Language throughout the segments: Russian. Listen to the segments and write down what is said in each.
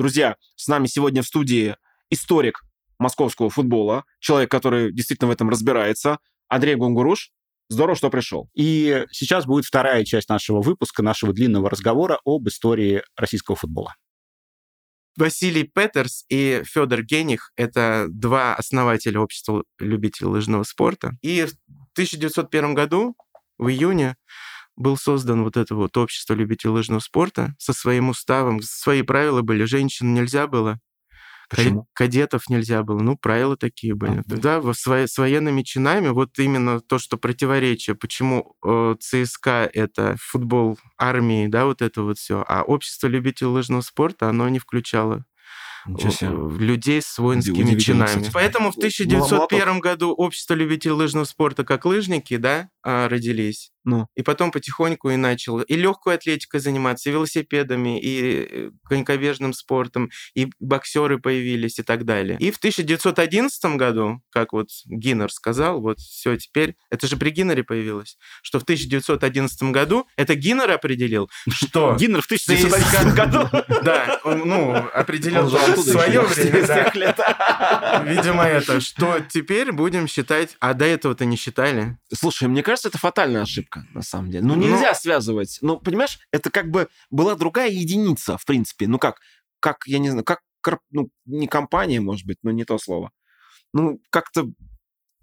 Друзья, с нами сегодня в студии историк московского футбола, человек, который действительно в этом разбирается, Андрей Гунгуруш. Здорово, что пришел. И сейчас будет вторая часть нашего выпуска, нашего длинного разговора об истории российского футбола. Василий Петерс и Федор Гених — это два основателя общества любителей лыжного спорта. И в 1901 году, в июне, был создан вот это вот общество любителей лыжного спорта со своим уставом. Свои правила были. Женщин нельзя было. Почему? Кадетов нельзя было. Ну, правила такие были. А, да, с, с военными чинами вот именно то, что противоречие. Почему э, ЦСКА — это футбол армии, да, вот это вот все. А общество любителей лыжного спорта, оно не включало людей с воинскими чинами. Кстати. Поэтому в 1901 году общество любителей лыжного спорта как лыжники, да, а, родились. Ну. И потом потихоньку и начал и легкой атлетикой заниматься, и велосипедами, и э, конькобежным спортом, и боксеры появились и так далее. И в 1911 году, как вот Гиннер сказал, вот все теперь, это же при Гиннере появилось, что в 1911 году, это Гиннер определил, что... Гиннер в 1911 году? Да, он, ну, определил в свое время, Видимо, это, что теперь будем считать, а до этого-то не считали. Слушай, мне кажется, это фатальная ошибка, на самом деле. Ну, нельзя Но... связывать. Ну, понимаешь, это как бы была другая единица, в принципе. Ну, как, как я не знаю, как, ну, не компания, может быть, но не то слово. Ну, как-то,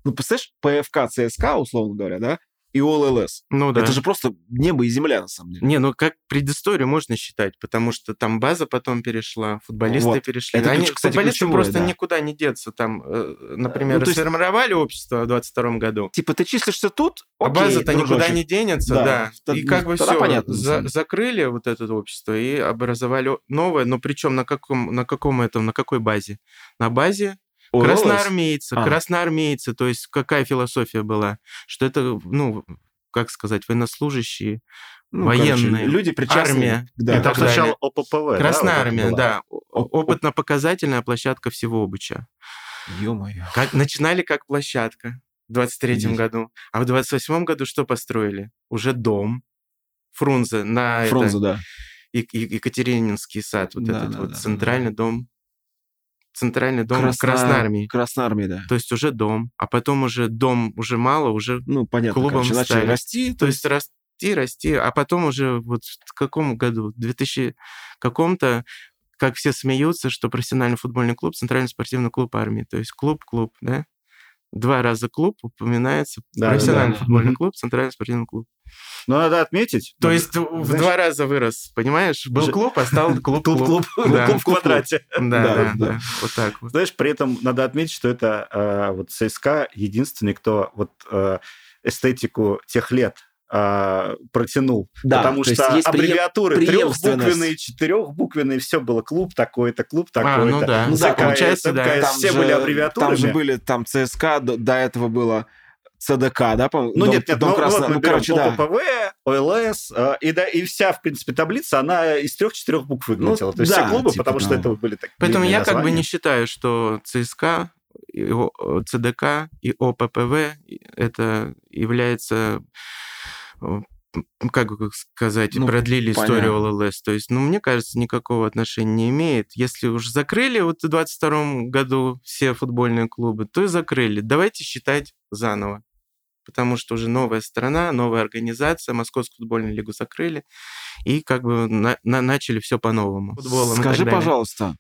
ну, представляешь, ПФК, ЦСКА, условно говоря, да, и ОЛЛС. Ну да. Это же просто небо и земля, на самом деле. Не, ну как предысторию можно считать, потому что там база потом перешла, футболисты вот. перешли. Это, Они, кстати, футболисты ключевое, просто да. никуда не деться. Там, э, например, ну, сформировали есть... общество в 22 году. Типа ты числишься тут, а окей, а база-то никуда не денется, да. да. И как бы все, понятно, за, закрыли вот это общество и образовали новое, но причем на каком, на каком этом, на какой базе? На базе Красноармейцы, а. красноармейцы, то есть какая философия была? Что это, ну, как сказать, военнослужащие, ну, военные, короче, люди причастные. Армия. Да. Это сначала ОППВ. Красная да, армия, да. Опытно-показательная площадка всего Буча. Ё-моё. Как, начинали как площадка в 23-м году. А в 28-м году что построили? Уже дом. Фрунзе на Фрунзе, это, да. Екатерининский сад, вот да, этот да, вот да, центральный да. дом центральный дом Красна... Красной Армии. Красной Армии, да. То есть уже дом, а потом уже дом уже мало, уже ну, понятно, клубом короче, стали. расти. То есть расти, расти, а потом уже вот в каком году? В 2000 каком-то как все смеются, что профессиональный футбольный клуб, центральный спортивный клуб армии. То есть клуб-клуб, да? Два раза клуб упоминается. Да, профессиональный да, футбольный да. клуб, центральный спортивный клуб. Но надо отметить. То есть знаешь, в два раза вырос, понимаешь? Был клуб, а стал клуб-клуб. Клуб в квадрате. Да, да, вот так вот. Знаешь, при этом надо отметить, что это а, вот ЦСКА единственный, кто вот а, эстетику тех лет а, протянул. Да, потому что есть аббревиатуры трехбуквенные, четырехбуквенные, все было клуб такой-то, клуб такой-то. А, ну да, ну, да получается, да. все были аббревиатурами. Там же были, там ЦСКА, до этого было ЦДК, да, по-моему? Ну, дом, нет, нет, дом ну, Красно... вот мы ну, короче, да. ОППВ, ОЛС, э, и, да, и вся, в принципе, таблица, она из трех-четырех букв выглядела. Ну, То есть да, все клубы, типа, потому да. что это были такие Поэтому я названия. как бы не считаю, что ЦСКА, и ЦДК и ОППВ это является как бы сказать, ну, продлили понятно. историю ЛЛС. То есть, ну, мне кажется, никакого отношения не имеет. Если уже закрыли вот в 22 году все футбольные клубы, то и закрыли. Давайте считать заново потому что уже новая страна, новая организация, Московскую футбольную лигу закрыли, и как бы на, на, начали все по-новому. Скажи, пожалуйста,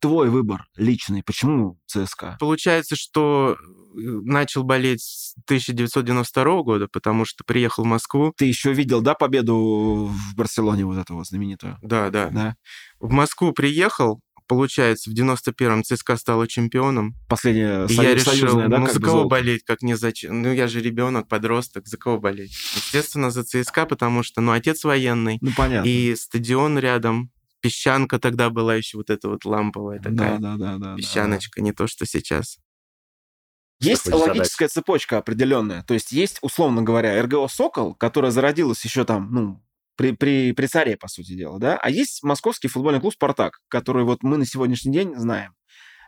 твой выбор личный, почему ЦСКА? Получается, что э, начал болеть с 1992 года, потому что приехал в Москву. Ты еще видел, да, победу в Барселоне вот этого знаменитую? Да, да. да? В Москву приехал, Получается, в 91-м ЦСКА стала чемпионом. Последняя и я решил, союзная, да, ну за кого золото? болеть, как не за... Ну я же ребенок, подросток, за кого болеть? Естественно, за ЦСКА, потому что, ну, отец военный. Ну, понятно. И стадион рядом, песчанка тогда была еще вот эта вот ламповая такая. Да, да, да. да песчаночка, да, да. не то, что сейчас. Есть логическая задать? цепочка определенная. То есть есть, условно говоря, РГО «Сокол», которая зародилась еще там, ну, при, при, при царе, по сути дела, да? А есть московский футбольный клуб «Спартак», который вот мы на сегодняшний день знаем.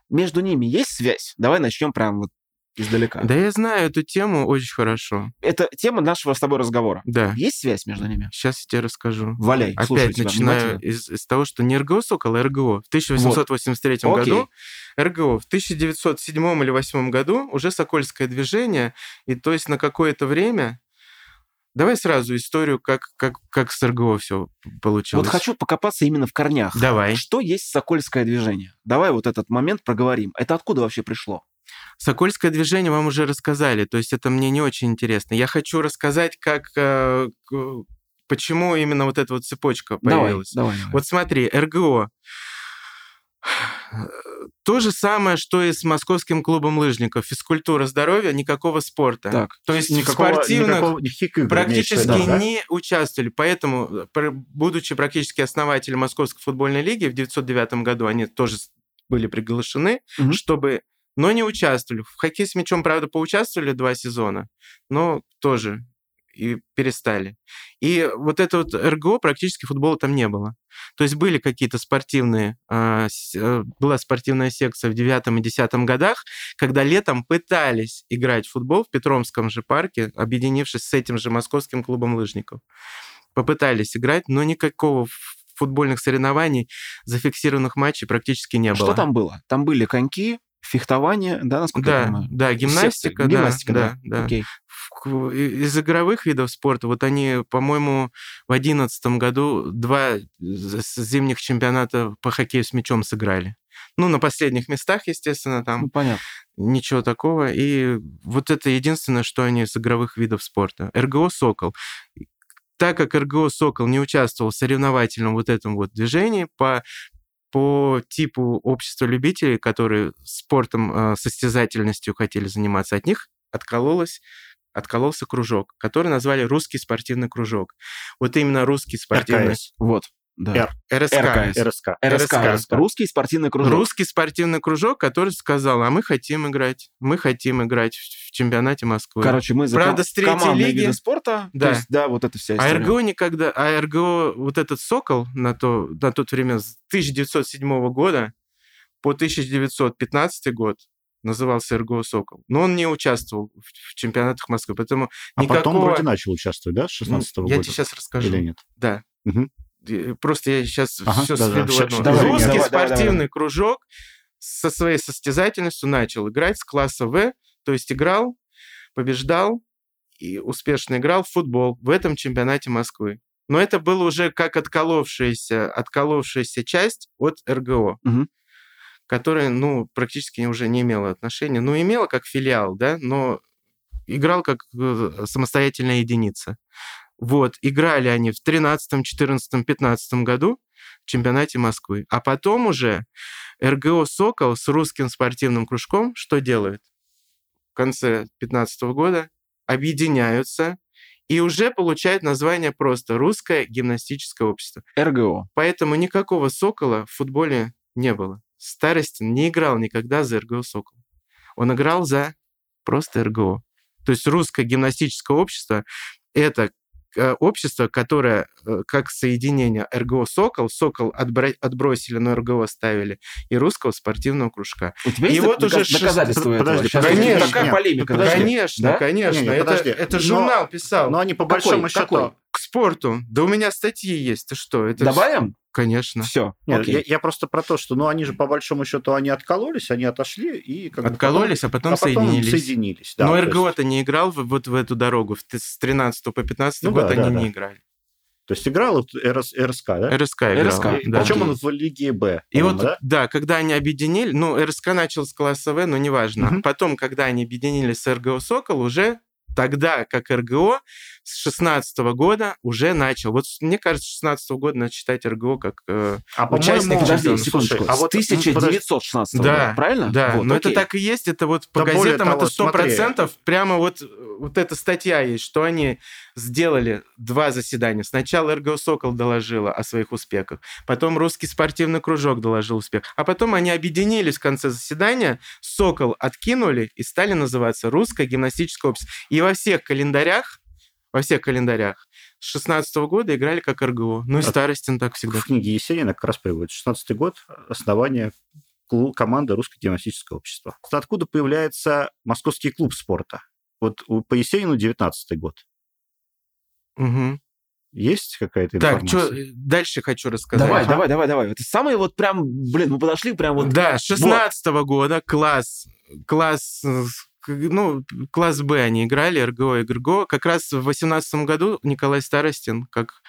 Между ними есть связь? Давай начнем прям вот издалека. Да я знаю эту тему очень хорошо. Это тема нашего с тобой разговора. Да. Есть связь между ними? Сейчас я тебе расскажу. Валяй, Опять начинаю из, из того, что не РГО «Сокол», а РГО. В 1883 вот. году РГО. В 1907 или 1908 году уже «Сокольское движение», и то есть на какое-то время Давай сразу историю, как, как, как с РГО все получилось. Вот хочу покопаться именно в корнях. Давай. Что есть Сокольское движение? Давай вот этот момент проговорим. Это откуда вообще пришло? Сокольское движение вам уже рассказали, то есть это мне не очень интересно. Я хочу рассказать, как э, почему именно вот эта вот цепочка появилась. Давай, давай, давай. Вот смотри, РГО то же самое, что и с московским клубом лыжников. Физкультура, здоровья, никакого спорта. Так, то есть никакого, спортивных никакого, игр практически да, не да? участвовали. Поэтому, будучи практически основателем Московской футбольной лиги в 1909 году, они тоже были приглашены, угу. чтобы но не участвовали. В хоккей с мячом, правда, поучаствовали два сезона, но тоже и перестали. И вот это вот РГО практически футбола там не было. То есть были какие-то спортивные, а, э, была спортивная секция в девятом и десятом годах, когда летом пытались играть в футбол в Петромском же парке, объединившись с этим же московским клубом лыжников. Попытались играть, но никакого футбольных соревнований, зафиксированных матчей практически не было. Что там было? Там были коньки, фехтование, да, насколько да, я понимаю? Да, гимнастика, да, гимнастика, да, да. да. Окей. Из игровых видов спорта, вот они, по-моему, в одиннадцатом году два зимних чемпионата по хоккею с мячом сыграли. Ну, на последних местах, естественно, там ну, понятно. ничего такого. И вот это единственное, что они из игровых видов спорта. РГО «Сокол». Так как РГО «Сокол» не участвовал в соревновательном вот этом вот движении, по по типу общества любителей, которые спортом, э, состязательностью хотели заниматься, от них откололось откололся кружок, который назвали «Русский спортивный кружок». Вот именно русский спортивный... РКС. Вот. Да. РСК. РКС. РСК. РСК. РСК. Русский спортивный кружок. Русский спортивный кружок, который сказал, а мы хотим играть. Мы хотим играть в чемпионате Москвы. Короче, мы за Правда, с третьей лиги... виды спорта. Да. То есть, да, вот эта вся а история. А РГО никогда... А РГО, вот этот «Сокол» на, то, на тот время с 1907 года по 1915 год назывался РГО «Сокол». Но он не участвовал в чемпионатах Москвы, поэтому а никакого... потом вроде начал участвовать, да, с 16 -го года? Я тебе сейчас расскажу. Или нет? Да. Угу. Просто я сейчас ага, все да, сведу да. одно. Давай, Русский давай, спортивный давай, давай. кружок со своей состязательностью начал играть с класса В, то есть играл, побеждал и успешно играл в футбол в этом чемпионате Москвы. Но это было уже как отколовшаяся, отколовшаяся часть от РГО, угу. которая, ну, практически уже не имела отношения. Ну, имела как филиал, да, но играл как э, самостоятельная единица. Вот, играли они в 13, 14, 15 году в чемпионате Москвы. А потом уже РГО «Сокол» с русским спортивным кружком что делает? В конце 15 года объединяются и уже получают название просто «Русское гимнастическое общество». РГО. Поэтому никакого «Сокола» в футболе не было. Старостин не играл никогда за РГО «Сокол». Он играл за просто РГО. То есть русское гимнастическое общество – это общество, которое э, как соединение РГО «Сокол», «Сокол» отбросили, но РГО ставили, и русского спортивного кружка. У тебя и есть вот уже доказательства этого? Подожди, конечно, такая полемика. Подожди. Конечно, да? конечно. Не, не, это, это журнал но, писал. Но они по какой, большому счету... Какой? К спорту. Да у меня статьи есть. Ты что? Это Добавим? Конечно. Все. Нет, я, я просто про то, что, ну, они же по большому счету они откололись, они отошли и как откололись, бы потом, а потом, а потом соединились. соединились. Да, Но РГО-то есть... не играл в, вот в эту дорогу. С 13 по 15 ну, год да, они да, не да. играли. То есть играл РС, РСК, да? РСК играл. РСК, да. Причем он в Лиге Б. И вот, да? да, когда они объединили, ну, РСК начал с класса В, но неважно. Угу. Потом, когда они объединились с РГО «Сокол», уже тогда, как РГО, с 16 года уже начал. Вот мне кажется, с 16 года надо считать РГО как э, а, участник подожди, секундочку. А вот 1916 года, да, правильно? Да, вот, но окей. это так и есть. Это вот по да газетам того, это 100%. Смотри. Прямо вот, вот эта статья есть, что они сделали два заседания. Сначала РГО «Сокол» доложила о своих успехах, потом Русский спортивный кружок доложил успех, а потом они объединились в конце заседания, «Сокол» откинули и стали называться «Русское гимнастическое общество». И во всех календарях во всех календарях. С 16 года играли как РГО. Ну и Старостин так всегда. В книге Есенина как раз приводит. 16 год, основание команда Русское гимнастическое общество. Откуда появляется Московский клуб спорта? Вот по Есенину 19 год. Угу. Есть какая-то информация? Так, что дальше хочу рассказать. Давай, ага. давай, давай, давай. Это самые вот прям, блин, мы подошли прям вот... Да, 16 -го вот. года класс, класс, ну, класс Б они играли, РГО и ГРГО. Как раз в 18 году Николай Старостин, как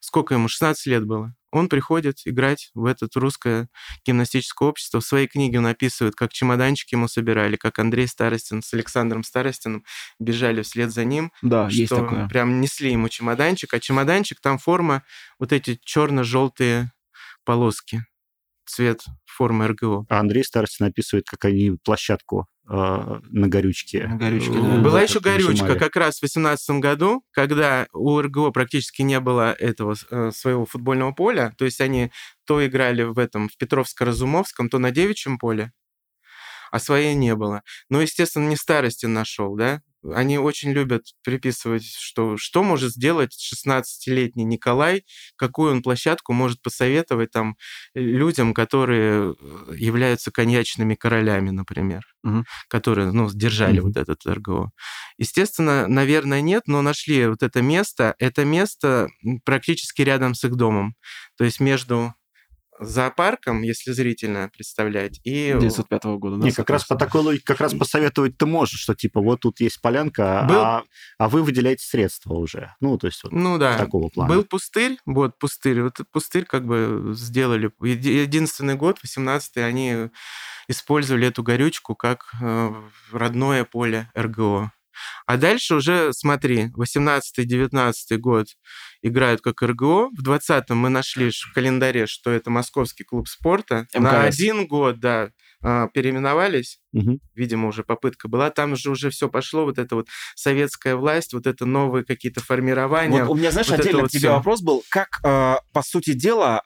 сколько ему, 16 лет было, он приходит играть в это русское гимнастическое общество. В своей книге он описывает, как чемоданчики ему собирали, как Андрей Старостин с Александром Старостиным бежали вслед за ним. Да, что есть такое. Прям несли ему чемоданчик, а чемоданчик там форма, вот эти черно-желтые полоски цвет формы РГО. А Андрей Старостин описывает, как они площадку э, на горючке. На горючке, да. Была еще горючка нажимали. как раз в 2018 году, когда у РГО практически не было этого э, своего футбольного поля. То есть они то играли в этом, в Петровско-Разумовском, то на девичьем поле, а своей не было. Но, естественно, не старости нашел, да, они очень любят приписывать, что что может сделать 16-летний Николай, какую он площадку может посоветовать там людям, которые э, являются коньячными королями, например, угу. которые, ну, держали угу. вот этот РГО. Естественно, наверное, нет, но нашли вот это место. Это место практически рядом с их домом. То есть между зоопарком, если зрительно представлять, и... 905 года, да? Не, как раз по такой логике, как раз посоветовать ты можешь, что типа вот тут есть полянка, Был... а, а вы выделяете средства уже. Ну, то есть вот ну, да. такого плана. Был пустырь, вот пустырь, вот пустырь как бы сделали. Единственный год, 18-й, они использовали эту горючку как э, родное поле РГО. А дальше уже, смотри, 18-19 год играют как РГО. В 20-м мы нашли в календаре, что это Московский клуб спорта. МКС. На один год, да, а, переименовались. Угу. Видимо, уже попытка была. Там же уже все пошло, вот это вот советская власть, вот это новые какие-то формирования. Вот у меня, знаешь, вот отдельно вот к тебе все. вопрос был, как, э, по сути дела,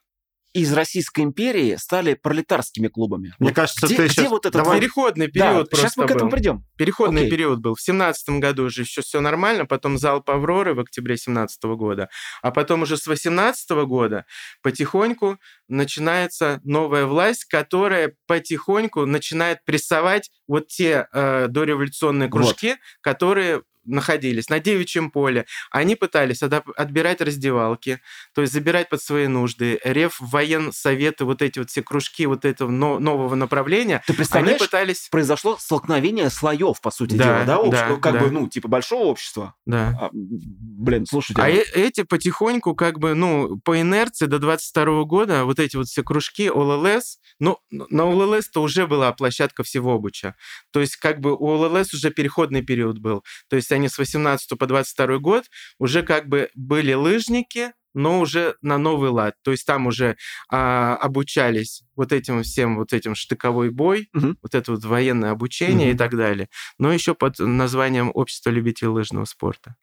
из Российской империи стали пролетарскими клубами. Мне вот кажется, где, ты где сейчас... вот этот Давай... переходный период да, Сейчас мы к этому придем. Переходный Окей. период был. В семнадцатом году уже еще все нормально, потом залп Авроры в октябре семнадцатого года, а потом уже с восемнадцатого года потихоньку начинается новая власть, которая потихоньку начинает прессовать вот те э, дореволюционные кружки, вот. которые находились на девичьем поле, они пытались отбирать раздевалки, то есть забирать под свои нужды. Рев, военсоветы, вот эти вот все кружки вот этого нового направления, Ты представляешь, они пытались... произошло столкновение слоев, по сути да, дела, да? Общество, да как да. бы, ну, типа большого общества. Да. А, блин, слушайте. А э эти потихоньку, как бы, ну, по инерции до 22 года вот эти вот все кружки ОЛЛС, ну, на ОЛЛС-то уже была площадка всего обуча. То есть, как бы у ОЛЛС уже переходный период был. То есть они с 18 по 22 год уже как бы были лыжники, но уже на новый лад. То есть там уже а, обучались вот этим всем, вот этим штыковой бой, угу. вот это вот военное обучение угу. и так далее. Но еще под названием Общество любителей лыжного спорта.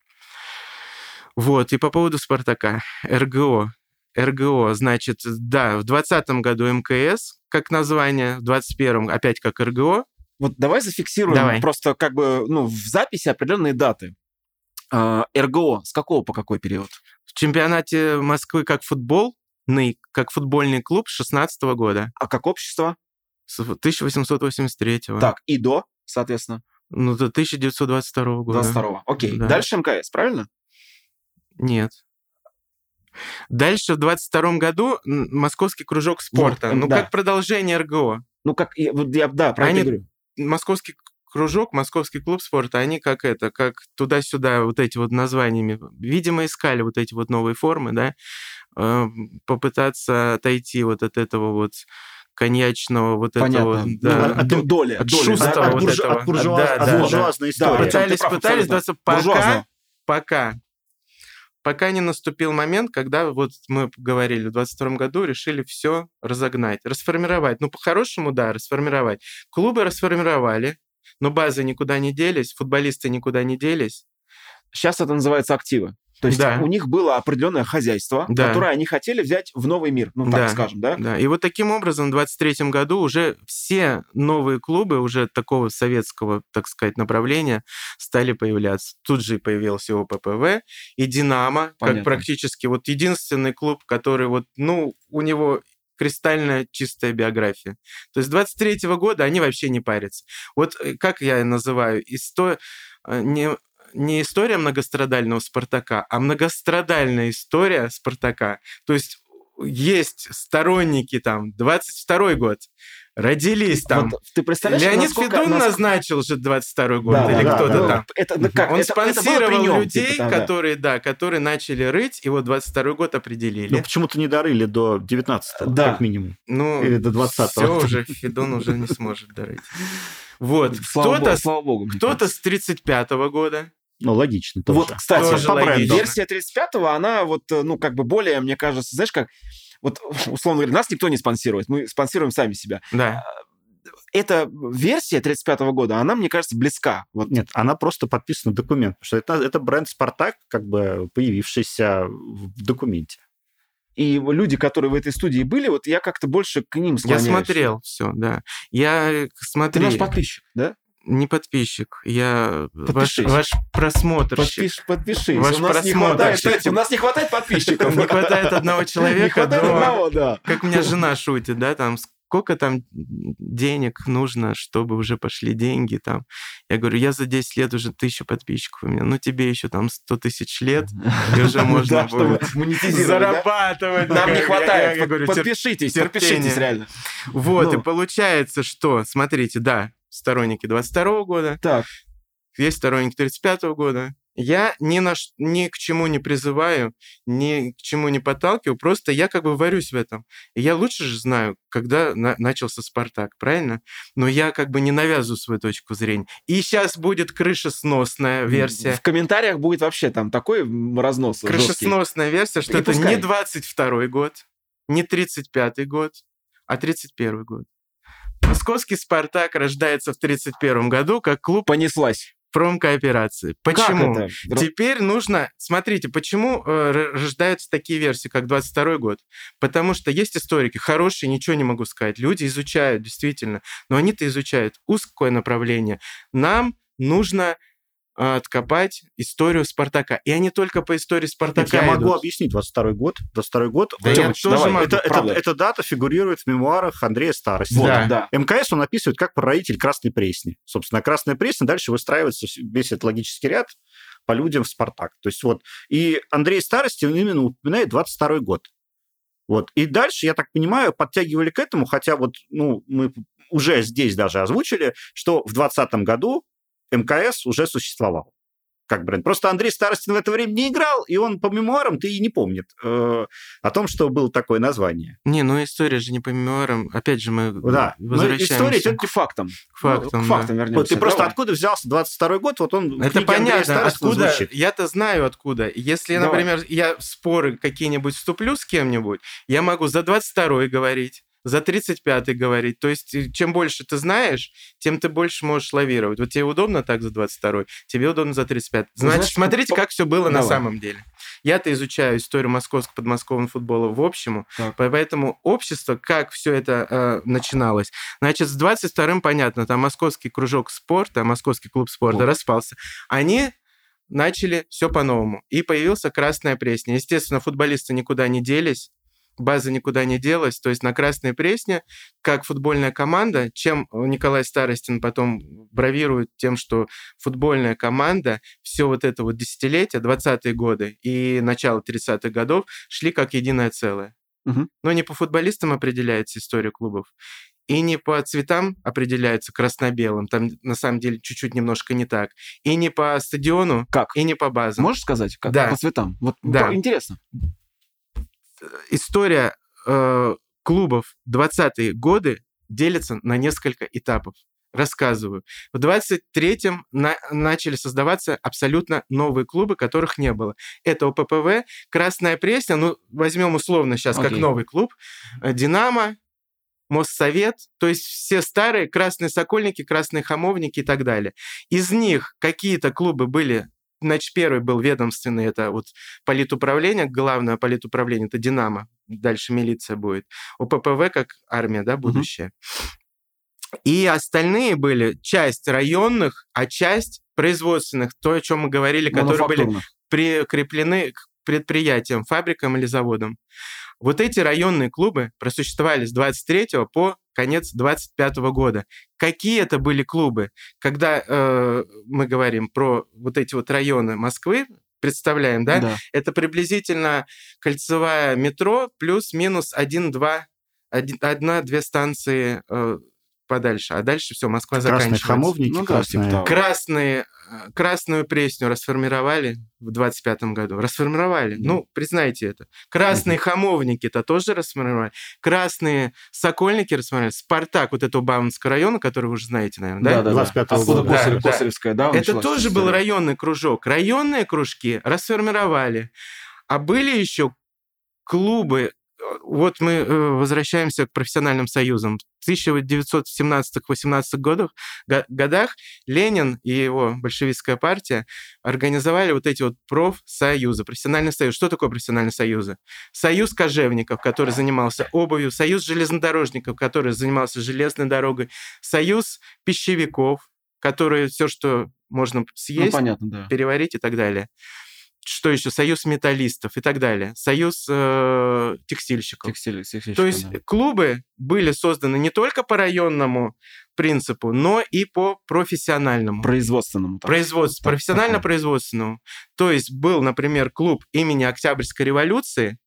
Вот, и по поводу Спартака. РГО. РГО, значит, да, в 2020 году МКС как название, в 2021 опять как РГО, вот давай зафиксируем давай. просто как бы ну, в записи определенные даты. А, РГО с какого по какой период? В чемпионате Москвы как футбол, как футбольный клуб с 16 года. А как общество? С 1883 -го. Так, и до, соответственно? Ну, до 1922 года. 22 окей. Да. Дальше МКС, правильно? Нет. Дальше в 22 году Московский кружок спорта. Вот, ну, да. как продолжение РГО. Ну, как, вот я, да, про Они, говорю московский кружок, московский клуб спорта, они как это, как туда-сюда вот эти вот названиями, видимо, искали вот эти вот новые формы, да, э, попытаться отойти вот от этого вот коньячного вот Понятно. этого... Ну, да, от, от доли, от, доли, да, от, вот буржу, этого. От, буржуаз, да, да, буржуазной да. истории. Пытались, пытались, да, пока, пока пока не наступил момент, когда вот мы говорили в 22 году, решили все разогнать, расформировать. Ну, по-хорошему, да, расформировать. Клубы расформировали, но базы никуда не делись, футболисты никуда не делись. Сейчас это называется активы. То есть да. у них было определенное хозяйство, да. которое они хотели взять в новый мир, ну так да. скажем, да? Да. И вот таким образом в 23 году уже все новые клубы уже такого советского, так сказать, направления стали появляться. Тут же появился ОППВ и Динамо, Понятно. как практически вот единственный клуб, который вот, ну, у него кристально чистая биография. То есть 23 -го года они вообще не парятся. Вот э, как я называю, исто... Э, не, не история многострадального Спартака, а многострадальная история Спартака. То есть есть сторонники там, 22 год, родились там. Вот, ты представляешь, Леонид насколько, Федун насколько... назначил же 22 год, да, или да, кто-то да, там. Это, ну, как? Он это, спонсировал это людей, типа, которые, да, которые начали рыть, и вот 22 год определили. Ну, почему-то не дорыли до 19 да. как минимум. Ну, или до 20 Все уже, Федун уже не сможет дорыть. Вот, кто-то, кто-то с 35 -го года, ну, логично тоже. Вот, кстати, тоже по бренду. Версия 35-го, она вот, э, ну, как бы более, мне кажется, знаешь, как... Вот, условно говоря, нас никто не спонсирует, мы спонсируем сами себя. Да. А, эта версия 35-го года, она, мне кажется, близка. Вот. Нет, она просто подписана в документ, потому что это, это бренд «Спартак», как бы появившийся в документе. И люди, которые в этой студии были, вот я как-то больше к ним склоняюсь. Я смотрел все, да. Я смотрел. Ты наш подписчик, да? Не подписчик, я ваш, ваш просмотрщик. Подпиш, подпишись. Ваш у, нас не хватает, у нас не хватает подписчиков. Не хватает одного человека. Не хватает одного, да. Как у меня жена шутит, да, там, сколько там денег нужно, чтобы уже пошли деньги там. Я говорю, я за 10 лет уже тысячу подписчиков у меня. Ну, тебе еще там 100 тысяч лет, и уже можно будет зарабатывать. Нам не хватает. Подпишитесь, подпишитесь реально. Вот, и ну. получается, что, смотрите, да, сторонники 22 года. Так. Есть сторонники 35 года. Я ни, на, ни к чему не призываю, ни к чему не подталкиваю, просто я как бы варюсь в этом. И я лучше же знаю, когда на, начался «Спартак», правильно? Но я как бы не навязываю свою точку зрения. И сейчас будет крышесносная версия. В комментариях будет вообще там такой разнос Крышесносная жесткий. версия, что И это пускай. не 22 год, не 35 год, а 31 год. Московский «Спартак» рождается в 1931 году как клуб... Понеслась промкооперации. Почему? Как это? Теперь нужно... Смотрите, почему э, рождаются такие версии, как 22 год? Потому что есть историки, хорошие, ничего не могу сказать. Люди изучают, действительно. Но они-то изучают узкое направление. Нам нужно откопать историю Спартака. И они только по истории Спартака Нет, Я идут. могу объяснить 22 год. 22 год. Да я тоже давай, могу. Это, это, эта дата фигурирует в мемуарах Андрея Старости. Вот, да. да. МКС он описывает как прародитель Красной Пресни. Собственно, Красная Пресня дальше выстраивается весь этот логический ряд по людям в Спартак. То есть вот. И Андрей Старости именно упоминает 22 год. Вот. И дальше, я так понимаю, подтягивали к этому, хотя вот ну, мы уже здесь даже озвучили, что в 2020 году МКС уже существовал как бренд. Просто Андрей Старостин в это время не играл, и он по мемуарам-то и не помнит э, о том, что было такое название. Не, ну история же не по мемуарам. Опять же, мы да. возвращаемся... история идет к фактам. К фактам, ну, к фактам да. вернемся. Вот ты просто Давай. откуда взялся 22 год, вот он Это понятно, откуда... Я-то знаю откуда. Если, Давай. например, я в споры какие-нибудь вступлю с кем-нибудь, я могу за 22 говорить, за 35-й говорить. То есть, э, чем больше ты знаешь, тем ты больше можешь лавировать. Вот тебе удобно так за 22-й, тебе удобно за 35-й. Ну, Значит, Знаешь, смотрите, как все было Давай. на самом деле. Я-то изучаю историю московского подмосковного футбола в общем, так. поэтому общество, как все это э, начиналось. Значит, с 22-м понятно, там московский кружок спорта, московский клуб спорта О. распался. Они начали все по-новому. И появился Красная Пресня. Естественно, футболисты никуда не делись база никуда не делась. То есть на Красной Пресне, как футбольная команда, чем Николай Старостин потом бравирует тем, что футбольная команда все вот это вот десятилетие, 20-е годы и начало 30-х годов шли как единое целое. Угу. Но не по футболистам определяется история клубов, и не по цветам определяется красно-белым, там на самом деле чуть-чуть немножко не так, и не по стадиону, как? и не по базам. Можешь сказать, как? Да. По цветам? Вот да. интересно история э, клубов 20-е годы делится на несколько этапов. Рассказываю. В 23-м на, начали создаваться абсолютно новые клубы, которых не было. Это ОППВ, Красная Пресня, ну, возьмем условно сейчас okay. как новый клуб, э, Динамо, Моссовет, то есть все старые красные сокольники, красные хамовники и так далее. Из них какие-то клубы были Значит, первый был ведомственный, это вот политуправление, главное политуправление, это Динамо, дальше милиция будет. ОППВ как армия, да, будущее. Угу. И остальные были часть районных, а часть производственных, то, о чем мы говорили, которые были прикреплены к предприятиям, фабрикам или заводам. Вот эти районные клубы просуществовали с 23 по конец 25 года. Какие это были клубы? Когда э, мы говорим про вот эти вот районы Москвы, представляем, да? да. Это приблизительно кольцевая метро плюс-минус один-два, одна-две станции э, подальше, а дальше все, Москва красные заканчивается. Хамовники, ну, красные. Да, типа красные, э, красную пресню расформировали в 25-м году. Расформировали. Mm. Ну, признайте это. Красные mm-hmm. хамовники-то тоже расформировали. Красные сокольники расформировали. Спартак, вот этого Бауманского района, который вы уже знаете, наверное, да? Да, да, 25 -го года. Косарев, да, Косаревская, да? Это тоже был районный кружок. Районные кружки расформировали. А были еще клубы вот мы э, возвращаемся к профессиональным союзам. В 1917-18 годах, годах Ленин и его большевистская партия организовали вот эти вот профсоюзы, профессиональный союз. Что такое профессиональный союз? Союз кожевников, который занимался обувью, союз железнодорожников, который занимался железной дорогой, союз пищевиков, которые все, что можно съесть, ну, понятно, да. переварить и так далее что еще, союз металлистов и так далее, союз э, текстильщиков. Текстиль, То есть да. клубы были созданы не только по районному принципу, но и по профессиональному. Производственному. Производств, профессионально-производственному. То есть был, например, клуб имени Октябрьской революции,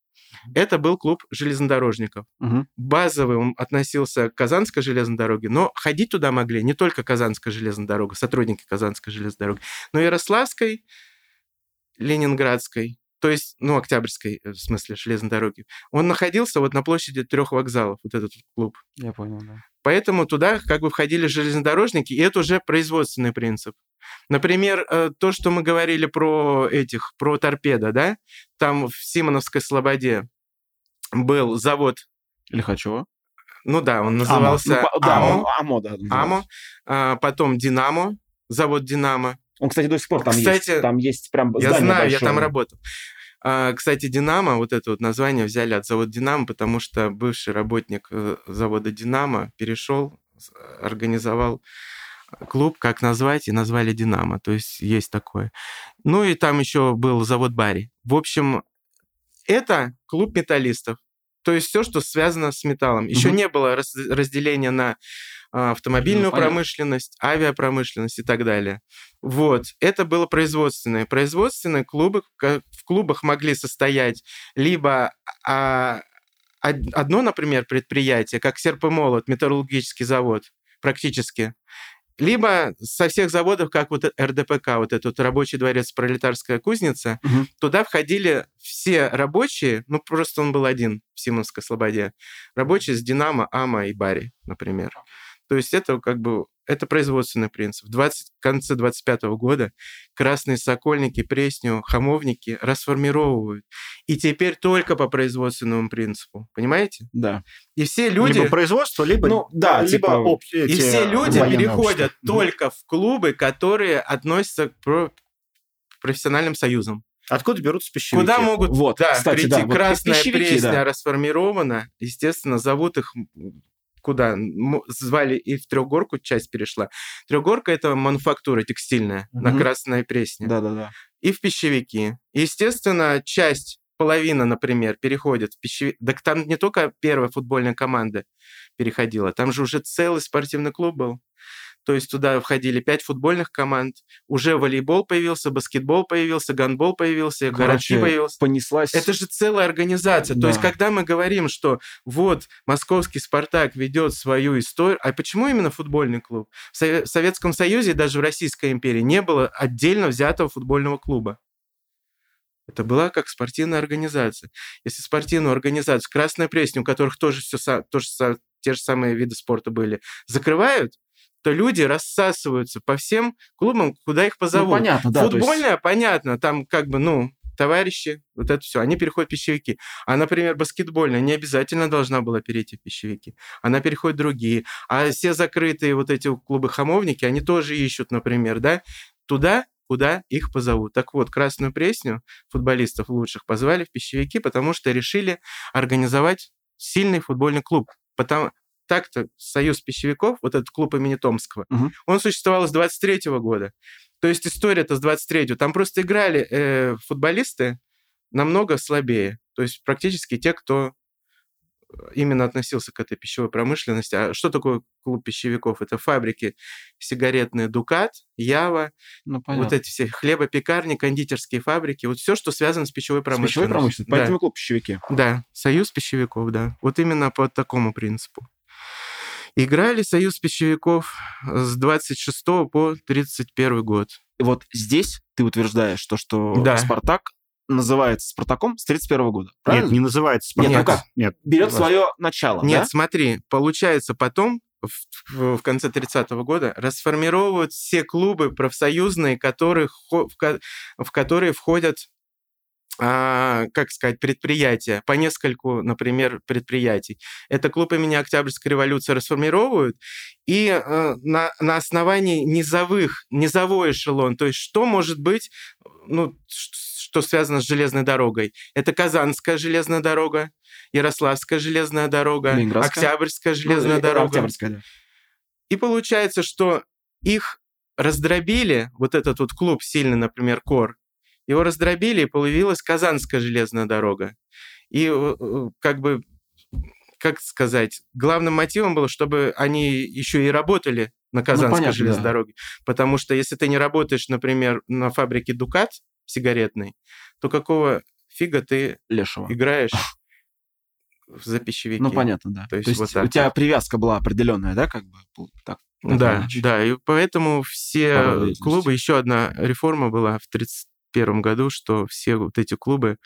это был клуб железнодорожников. Угу. Базовый он относился к Казанской железной дороге, но ходить туда могли не только Казанская железная дорога, сотрудники Казанской железной дороги, но и Ярославской, Ленинградской, то есть, ну, Октябрьской, э, в смысле, железной дороги, он находился вот на площади трех вокзалов, вот этот клуб. Я понял, да. Поэтому туда как бы входили железнодорожники, и это уже производственный принцип. Например, э, то, что мы говорили про этих, про торпеда, да, там в Симоновской Слободе был завод... Лихачева. Ну да, он назывался Амо. Ну, да, Амо. Амо, да. Амо. А, потом Динамо, завод Динамо. Он, кстати, до сих пор там кстати, есть. Там есть прям Я знаю, большое. я там работал. А, кстати, Динамо, вот это вот название взяли от завода Динамо, потому что бывший работник э, завода Динамо перешел, организовал клуб, как назвать, и назвали Динамо. То есть есть такое. Ну и там еще был завод Барри. В общем, это клуб металлистов. То есть все, что связано с металлом. Еще угу. не было разделения на автомобильную ну, промышленность, авиапромышленность и так далее. Вот, это было производственное. Производственные клубы, в клубах могли состоять либо а, одно, например, предприятие, как серп и молот, металлургический завод, практически, либо со всех заводов, как вот РДПК, вот этот рабочий дворец «Пролетарская кузница», угу. туда входили все рабочие, ну просто он был один в Симонской Слободе, рабочие с «Динамо», «Ама» и «Бари», например. То есть это как бы это производственный принцип. В 20, конце 25 года красные сокольники, пресню, хамовники расформировывают. И теперь только по производственному принципу. Понимаете? Да. И все люди... Либо производство, либо... Ну, да, либо типа... об... И все люди переходят общества. только в клубы, которые относятся к профессиональным союзам. Откуда берутся пищевики? Куда могут вот, да, кстати, прийти? Да, Красная вот пресня да. расформирована. Естественно, зовут их куда звали и в Трехгорку часть перешла. Трехгорка это мануфактура текстильная угу. на Красной Пресне. Да-да-да. И в пищевики. Естественно, часть половина, например, переходит в пищевик. Так там не только первая футбольная команда переходила, там же уже целый спортивный клуб был. То есть туда входили пять футбольных команд, уже волейбол появился, баскетбол появился, гандбол появился, городки появился. понеслась. Это же целая организация. Да. То есть когда мы говорим, что вот московский «Спартак» ведет свою историю, а почему именно футбольный клуб? В Советском Союзе и даже в Российской империи не было отдельно взятого футбольного клуба. Это была как спортивная организация. Если спортивную организацию, Красная Пресня, у которых тоже, все, тоже те же самые виды спорта были, закрывают, то люди рассасываются по всем клубам, куда их ну, позовут. Ну, понятно, да. Футбольная, есть... понятно, там как бы, ну, товарищи, вот это все, они переходят в пищевики. А, например, баскетбольная не обязательно должна была перейти в пищевики. Она переходит в другие. А все закрытые вот эти клубы-хамовники, они тоже ищут, например, да, туда, куда их позовут. Так вот, Красную Пресню, футболистов лучших, позвали в пищевики, потому что решили организовать сильный футбольный клуб. Потому, так-то Союз пищевиков, вот этот клуб имени Томского, угу. он существовал с 23 -го года. То есть история-то с 23-го. Там просто играли э, футболисты, намного слабее. То есть практически те, кто именно относился к этой пищевой промышленности. А что такое клуб пищевиков? Это фабрики сигаретные Дукат, Ява, ну, вот эти все хлебопекарни, кондитерские фабрики, вот все, что связано с пищевой промышленностью. С пищевой промышленностью, поэтому да. клуб пищевики. Да, союз пищевиков, да. Вот именно по такому принципу. Играли союз пищевиков с 26 по 31 год. И вот здесь ты утверждаешь то, что да. Спартак называется Спартаком с 31 года. Правильно? Нет, не называется Спартаком. Нет, ну как? Нет. Берет свое начало. Нет, да? смотри, получается потом в, в, конце 30-го года расформировывают все клубы профсоюзные, которые, в, в которые входят как сказать, предприятия, по нескольку, например, предприятий. Это клуб имени Октябрьской революции расформировывают, и э, на, на основании низовых, низовой эшелон, то есть что может быть, ну, что связано с железной дорогой. Это Казанская железная дорога, Ярославская железная дорога, Октябрьская железная ну, дорога. Октябрьская, да. И получается, что их раздробили, вот этот вот клуб сильный, например, Кор, его раздробили, и появилась Казанская железная дорога. И э, э, как бы, как сказать, главным мотивом было, чтобы они еще и работали на ну, Казанской ну, понятно, железной да. дороге. Потому что если ты не работаешь, например, на фабрике Дукат, сигаретный, то какого фига ты Лешего. играешь за пищевики? Ну, понятно, да. То есть, то есть вот так. у тебя привязка была определенная, да, как бы? Так, да, да, и поэтому все клубы, еще одна реформа была в 1931 году, что все вот эти клубы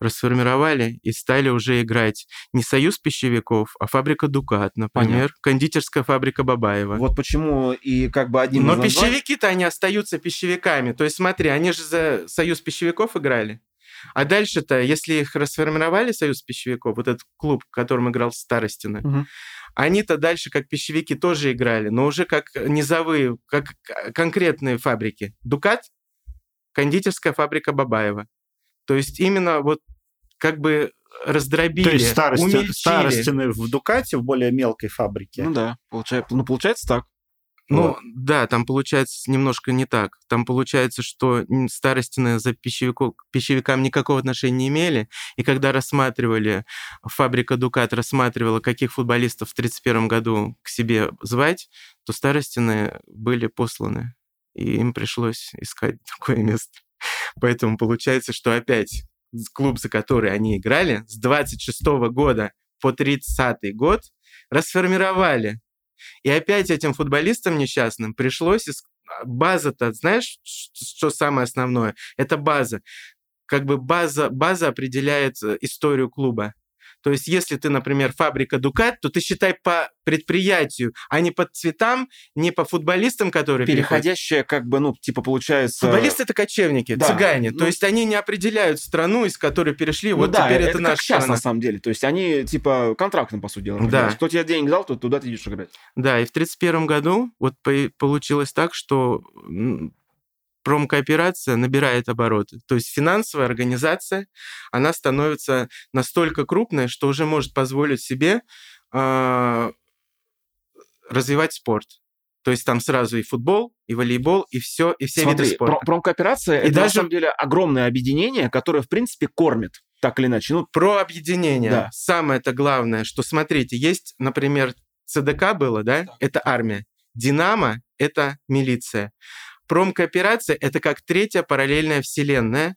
расформировали и стали уже играть не союз пищевиков, а фабрика Дукат, например, Понятно. кондитерская фабрика Бабаева. Вот почему и как бы один Но названий... пищевики-то они остаются пищевиками. То есть смотри, они же за союз пищевиков играли. А дальше-то, если их расформировали, Союз пищевиков, вот этот клуб, в котором играл Старостина, угу. они-то дальше как пищевики тоже играли, но уже как низовые, как конкретные фабрики. Дукат, кондитерская фабрика Бабаева. То есть именно вот как бы раздробили, То есть старости, умельчили. старостины в Дукате, в более мелкой фабрике. Ну да, получается, ну, получается так. Ну, вот. да, там получается немножко не так. Там получается, что старостины за пищевиков, пищевикам никакого отношения не имели. И когда рассматривали, фабрика Дукат рассматривала, каких футболистов в 1931 году к себе звать, то старостины были посланы. И им пришлось искать такое место. Поэтому получается, что опять клуб, за который они играли, с 26 года по 30 год расформировали. И опять этим футболистам несчастным пришлось... А, база-то, знаешь, что самое основное? Это база. Как бы база, база определяет э, историю клуба. То есть, если ты, например, фабрика Дукат, то ты считай по предприятию, а не по цветам, не по футболистам, которые Переходящие, как бы, ну, типа, получается... Футболисты — это кочевники, да. цыгане. Ну... То есть, они не определяют страну, из которой перешли, ну, вот да, теперь это, это наша сейчас, страна. на самом деле. То есть, они, типа, контрактным, по сути дела. Да. Кто тебе денег дал, то туда ты идешь играть. Да, и в 1931 году вот получилось так, что промкооперация набирает обороты. То есть финансовая организация, она становится настолько крупной, что уже может позволить себе э, развивать спорт. То есть там сразу и футбол, и волейбол, и все, и все Смотри, виды спорта. Про промкооперация и это даже... на самом деле огромное объединение, которое, в принципе, кормит так или иначе. Ну, про объединение. Да. Самое это главное, что, смотрите, есть, например, ЦДК было, да? да. Это армия. Динамо — это милиция. Промкооперация — это как третья параллельная вселенная,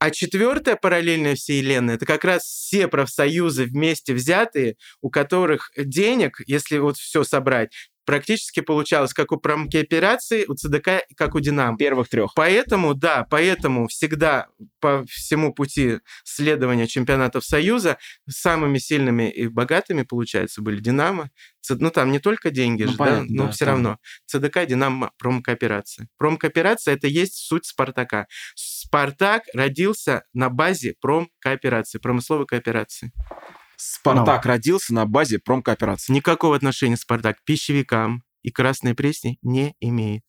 а четвертая параллельная вселенная — это как раз все профсоюзы вместе взятые, у которых денег, если вот все собрать, практически получалось как у промкооперации, у ЦДК, как у Динамо. Первых трех. Поэтому, да, поэтому всегда по всему пути следования чемпионатов Союза самыми сильными и богатыми, получается, были Динамо. Ну, там не только деньги ну, же, понятно, да, но да, все равно. ЦДК, Динамо, промкооперация. Промкооперация — это есть суть Спартака. Спартак родился на базе промкооперации, промысловой кооперации. Спартак Но. родился на базе промкооперации. Никакого отношения Спартак к пищевикам и Красной Пресне не имеет.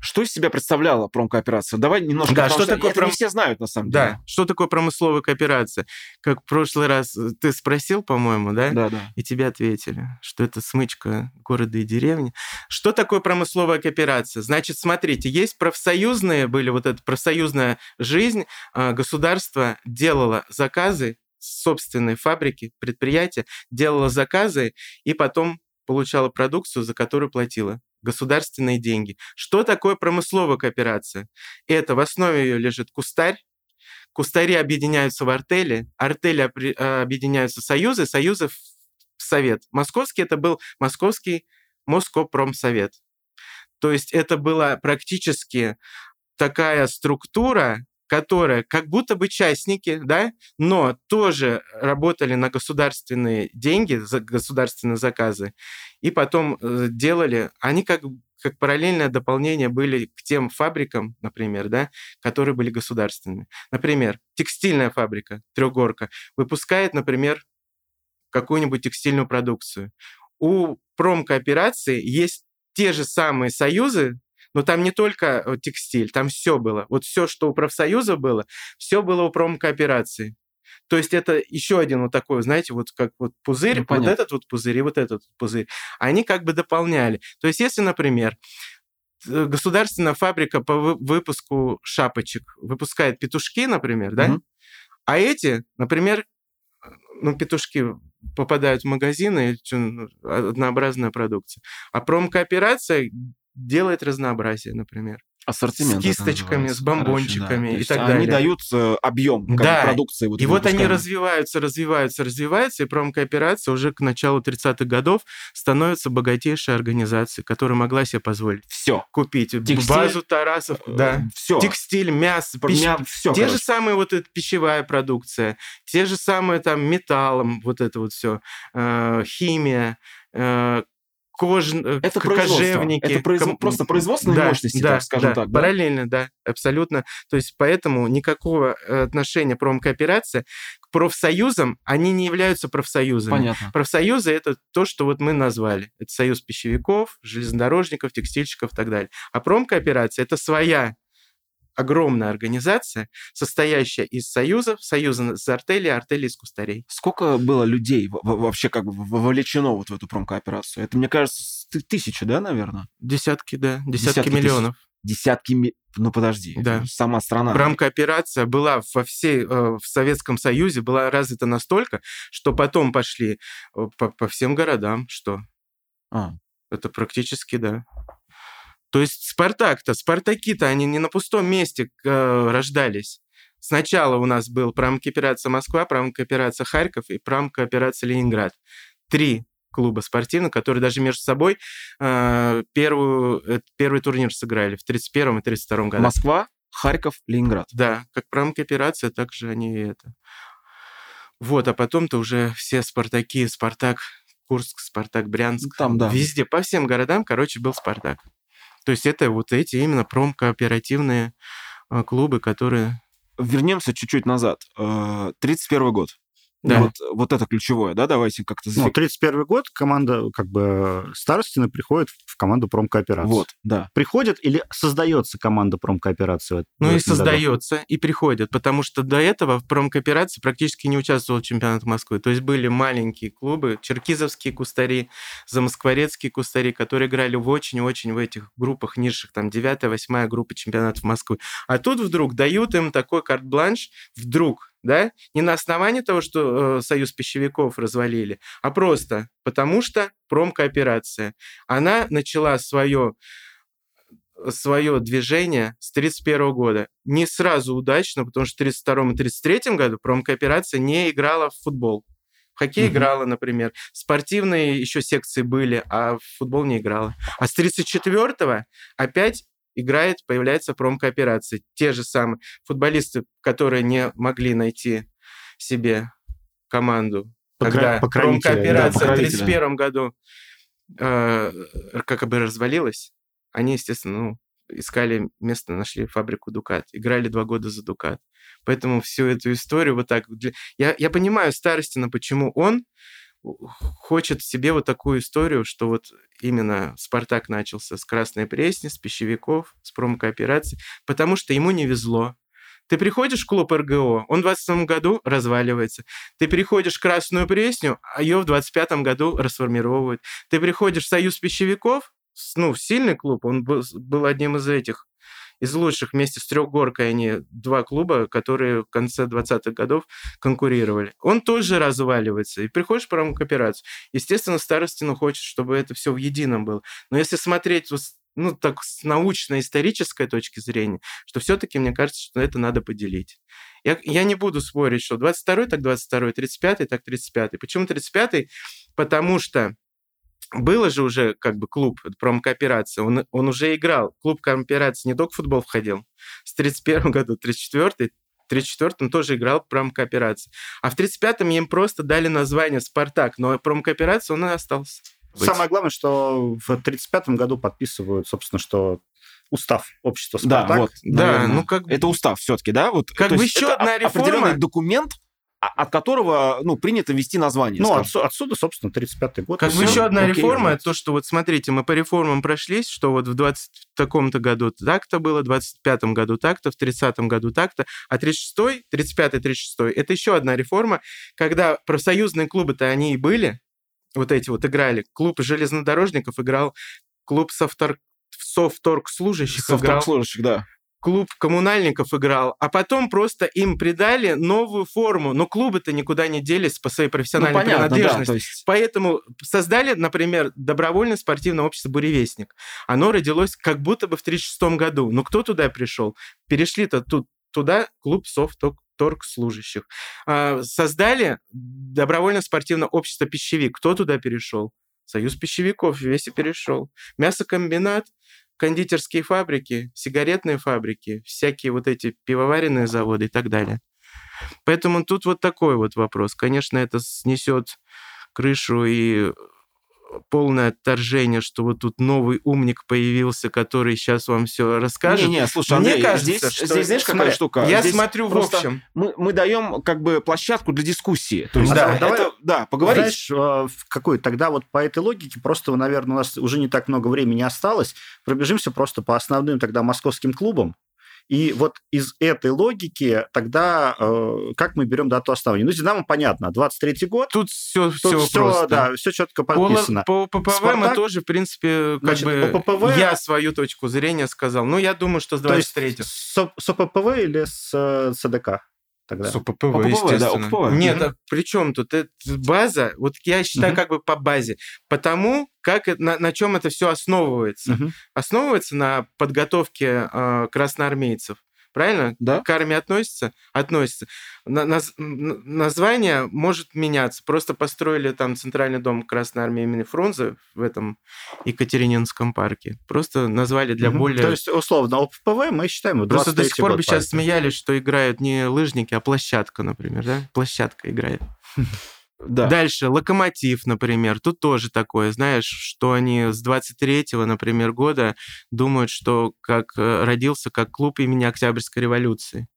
Что из себя представляла промкооперация? Давай немножко... Да, что такое... Это пром... не все знают, на самом деле. Да, что такое промысловая кооперация? Как в прошлый раз э, ты спросил, по-моему, да? Да, да. И тебе ответили, что это смычка города и деревни. Что такое промысловая кооперация? Значит, смотрите, есть профсоюзные, были вот эта профсоюзная жизнь, а, государство делало заказы собственной фабрики, предприятия, делала заказы и потом получала продукцию, за которую платила государственные деньги. Что такое промысловая кооперация? Это в основе ее лежит кустарь, кустари объединяются в артели, артели а, объединяются в союзы, союзы в совет. Московский это был Московский Москопромсовет. То есть это была практически такая структура, которая как будто бы частники, да, но тоже работали на государственные деньги, за государственные заказы, и потом э, делали, они как как параллельное дополнение были к тем фабрикам, например, да, которые были государственными. Например, текстильная фабрика Трехгорка выпускает, например, какую-нибудь текстильную продукцию. У промкооперации есть те же самые союзы но там не только э, текстиль, там все было. Вот все, что у профсоюза было, все было у промкооперации. То есть это еще один вот такой, знаете, вот как вот пузырь, ну, вот этот вот пузырь и вот этот пузырь. Они как бы дополняли. То есть если, например, государственная фабрика по выпуску шапочек выпускает петушки, например, да, угу. а эти, например, ну, петушки попадают в магазины, ну, однообразная продукция. А промкооперация делает разнообразие, например. Ассортимент. С кисточками, с бомбончиками Короче, да. и так далее. Они дают э, объем да. продукции. Вот и вот они развиваются, развиваются, развиваются, и промкооперация уже к началу 30-х годов становится богатейшей организацией, которая могла себе позволить все купить. Текстиль, базу Тарасов, э, да. Все. Текстиль, мясо, пищ... Мя... все, те короче. же самые вот эта пищевая продукция, те же самые там металлом, вот это вот все, э, химия, э, кож... Э, это кожевники. Это произв... ком... просто производственные да, мощности, да, так, скажем да, так. Да? Параллельно, да, абсолютно. То есть поэтому никакого э, отношения промкооперация к профсоюзам, они не являются профсоюзами. Понятно. Профсоюзы — это то, что вот мы назвали. Это союз пищевиков, железнодорожников, текстильщиков и так далее. А промкооперация — это своя огромная организация, состоящая из союзов, союза с артели, артели из кустарей. Сколько было людей вообще как бы вовлечено вот в эту промкооперацию? Это, мне кажется, тысячи, да, наверное? Десятки, да, десятки, десятки миллионов. Тысяч. Десятки, ну подожди, да. сама страна. Промкооперация была во всей, э, в Советском Союзе, была развита настолько, что потом пошли э, по, по всем городам, что... А. Это практически, да. То есть Спартак-то, Спартаки-то, они не на пустом месте э, рождались. Сначала у нас был промкооперация Москва, промкооперация Харьков и промкооперация Ленинград. Три клуба спортивных, которые даже между собой э, первую, э, первый турнир сыграли в 31 и 32 году. Москва, Харьков, Ленинград. Да, как промкооперация, так же они это. Вот, а потом-то уже все Спартаки, Спартак, Курск, Спартак, Брянск. Там, да. Везде, по всем городам, короче, был Спартак. То есть это вот эти именно промкооперативные а, клубы, которые... Вернемся чуть-чуть назад. 31 э, год. Да. Вот, вот это ключевое, да, давайте как-то... Ну, 31 год команда, как бы, Старостина приходит в команду промкооперации. Вот, да. Приходит или создается команда промкооперации? Ну и создается, году? и приходит, потому что до этого в промкооперации практически не участвовал чемпионат Москвы. То есть были маленькие клубы, черкизовские кустари, замоскворецкие кустари, которые играли в очень-очень в этих группах низших, там 9-8 группа чемпионатов Москвы. А тут вдруг дают им такой карт-бланш, вдруг да, не на основании того, что э, Союз пищевиков развалили, а просто потому что промкооперация. Она начала свое свое движение с 1931 года. Не сразу удачно, потому что в 1932 и 1933 году промкооперация не играла в футбол. В хоккей mm-hmm. играла, например. Спортивные еще секции были, а в футбол не играла. А с 1934 опять играет, появляется промкооперация. Те же самые футболисты, которые не могли найти себе команду, когда промкооперация да, в 1931 году э, как бы развалилась, они, естественно, ну, искали место, нашли фабрику Дукат, играли два года за Дукат. Поэтому всю эту историю вот так... Для... Я, я понимаю Старостина, почему он хочет себе вот такую историю, что вот именно «Спартак» начался с Красной Пресни, с пищевиков, с промкоопераций, потому что ему не везло. Ты приходишь в клуб РГО, он в 27 году разваливается. Ты приходишь в Красную Пресню, а ее в 25 году расформировывают. Ты приходишь в Союз пищевиков, ну, в сильный клуб, он был, был одним из этих, из лучших вместе с Трехгоркой они два клуба, которые в конце 20-х годов конкурировали. Он тоже разваливается. И приходишь в промкооперацию. Естественно, Старостину хочет, чтобы это все в едином было. Но если смотреть ну, так, с научно-исторической точки зрения, что все-таки мне кажется, что это надо поделить. Я, я не буду спорить, что 22-й так 22-й, 35-й так 35-й. Почему 35-й? Потому что было же уже как бы клуб промкооперации, он, он уже играл. Клуб кооперации не только в футбол входил. С 31 году, 34 в 34-м тоже играл промкооперации. А в 35-м им просто дали название «Спартак», но промкооперация он и остался. Быть. Самое главное, что в 1935 году подписывают, собственно, что устав общества Спартак. Да, вот, да, ну как это устав все-таки, да, вот. Как бы еще одна реформа. Определенный документ, от которого, ну, принято ввести название. Ну, отсюда, отсюда, собственно, 35-й год. Как бы еще одна Окей, реформа, это то, что вот смотрите, мы по реформам прошлись, что вот в 20 таком-то году так-то было, в 25-м году так-то, в 30-м году так-то, а 36-й, 35-й, 36-й, это еще одна реформа, когда профсоюзные клубы-то они и были, вот эти вот играли. Клуб железнодорожников играл, клуб софтор... софторг служащих играл. служащих, да. Клуб коммунальников играл, а потом просто им придали новую форму. Но клубы-то никуда не делись по своей профессиональной ну, понятно, принадлежности. Да, есть... Поэтому создали, например, добровольное спортивное общество «Буревестник». Оно родилось как будто бы в 1936 году. Но кто туда пришел? Перешли-то тут туда клуб софторг торг служащих. А, создали добровольное спортивное общество «Пищевик». Кто туда перешел? Союз пищевиков весь и перешел. Мясокомбинат, кондитерские фабрики, сигаретные фабрики, всякие вот эти пивоваренные заводы и так далее. Поэтому тут вот такой вот вопрос. Конечно, это снесет крышу и полное отторжение, что вот тут новый умник появился, который сейчас вам все расскажет. Не, не, слушай, Андрей, Мне кажется, здесь, что... здесь знаешь, какая штука? Я здесь смотрю в общем. Мы, мы даем как бы площадку для дискуссии. То есть, да, давай, это, да, поговорить. Знаешь, а, какой тогда вот по этой логике просто, наверное, у нас уже не так много времени осталось. Пробежимся просто по основным тогда московским клубам. И вот из этой логики тогда э, как мы берем дату основания? Ну, Динамо понятно, 23-й год. Тут все, тут все, все просто. Да, все четко подписано. По, по ППВ Спартак... мы тоже, в принципе, как Значит, бы по ППВ... я свою точку зрения сказал. Ну, я думаю, что с 23-го. С, с ППВ или с э, СДК? Тогда. С ОППВ, ОППВ естественно. Да, ОППВ. Нет, а при чем тут? Это база, вот я считаю, угу. как бы по базе. Потому как на, на чем это все основывается. Угу. Основывается на подготовке э, красноармейцев правильно? Да. К армии относится? Относится. На, наз, название может меняться. Просто построили там центральный дом Красной Армии имени Фрунзе в этом Екатерининском парке. Просто назвали для угу. более... То есть, условно, ОППВ мы считаем Просто до сих пор бы сейчас смеялись, что играют не лыжники, а площадка, например, да? Площадка играет. Да. Дальше, Локомотив, например, тут тоже такое, знаешь, что они с 23-го, например, года думают, что как э, родился как клуб имени Октябрьской революции.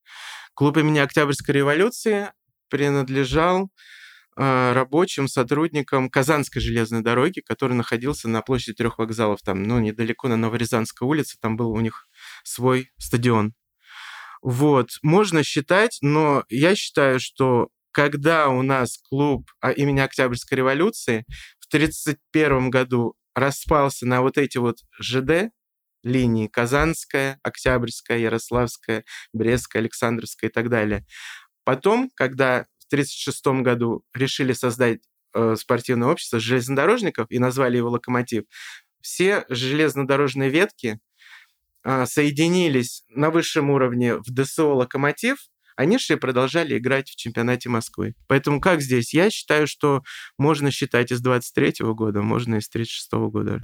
Клуб имени Октябрьской революции принадлежал э, рабочим сотрудникам Казанской железной дороги, который находился на площади трех вокзалов, там, ну, недалеко на Новорязанской улице, там был у них свой стадион. Вот, можно считать, но я считаю, что когда у нас клуб а, имени Октябрьской революции в 1931 году распался на вот эти вот ЖД, линии Казанская, Октябрьская, Ярославская, Брестская, Александровская и так далее. Потом, когда в 1936 году решили создать э, спортивное общество железнодорожников и назвали его «Локомотив», все железнодорожные ветки э, соединились на высшем уровне в ДСО «Локомотив», они же продолжали играть в чемпионате Москвы. Поэтому как здесь? Я считаю, что можно считать из 23 -го года, можно из 36 -го года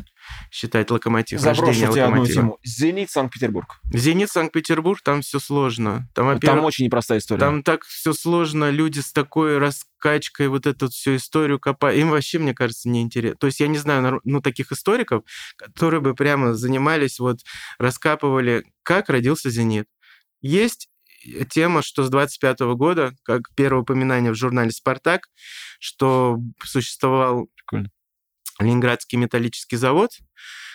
считать локомотив. Заброшу тебя одну тему. Зенит Санкт-Петербург. Зенит Санкт-Петербург, там все сложно. Там, там очень непростая история. Там так все сложно, люди с такой раскачкой вот эту всю историю копают. Им вообще, мне кажется, неинтересно. То есть я не знаю, ну, таких историков, которые бы прямо занимались, вот, раскапывали, как родился Зенит. Есть тема, что с 25 года, как первое упоминание в журнале «Спартак», что существовал Прикольно. Ленинградский металлический завод,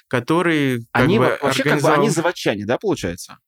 который они бы, вообще организовал... как бы они заводчане, да, получается?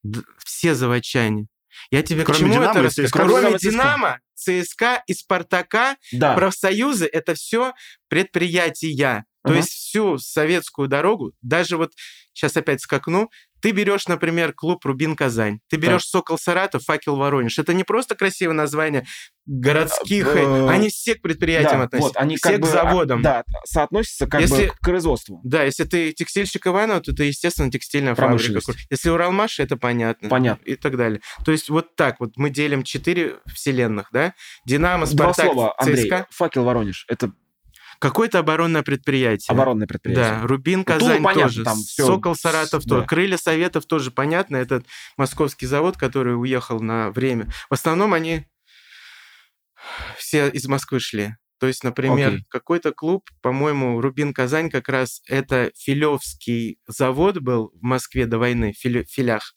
Все заводчане. Я тебе Кроме к чему Динамо, это? Кроме, Кроме Динамо, ЦСКА и Спартака, да. профсоюзы — это все предприятия. То uh-huh. есть всю советскую дорогу, даже вот сейчас опять скакну, ты берешь, например, клуб Рубин Казань, ты берешь. Сокол Саратов, Факел Воронеж. Это не просто красивое название городских, э, они все к предприятиям да, относятся, вот, они все как к бы, заводам. Да, соотносятся как если, бы к производству. Да, если ты текстильщик Иванова, то это, естественно, текстильная фабрика. Если Уралмаш, это понятно. Понятно. И так далее. То есть вот так вот мы делим четыре вселенных, да? Динамо, Спартак, Два слова, Андрей, ЦСКА. Факел Воронеж. Это Какое-то оборонное предприятие. Оборонное предприятие. Да, Рубин, Казань понятно, тоже. Там все... Сокол, Саратов да. тоже. Крылья Советов тоже понятно. Этот московский завод, который уехал на время. В основном они все из Москвы шли. То есть, например, okay. какой-то клуб, по-моему, Рубин Казань как раз это Филевский завод был в Москве до войны, в Филях.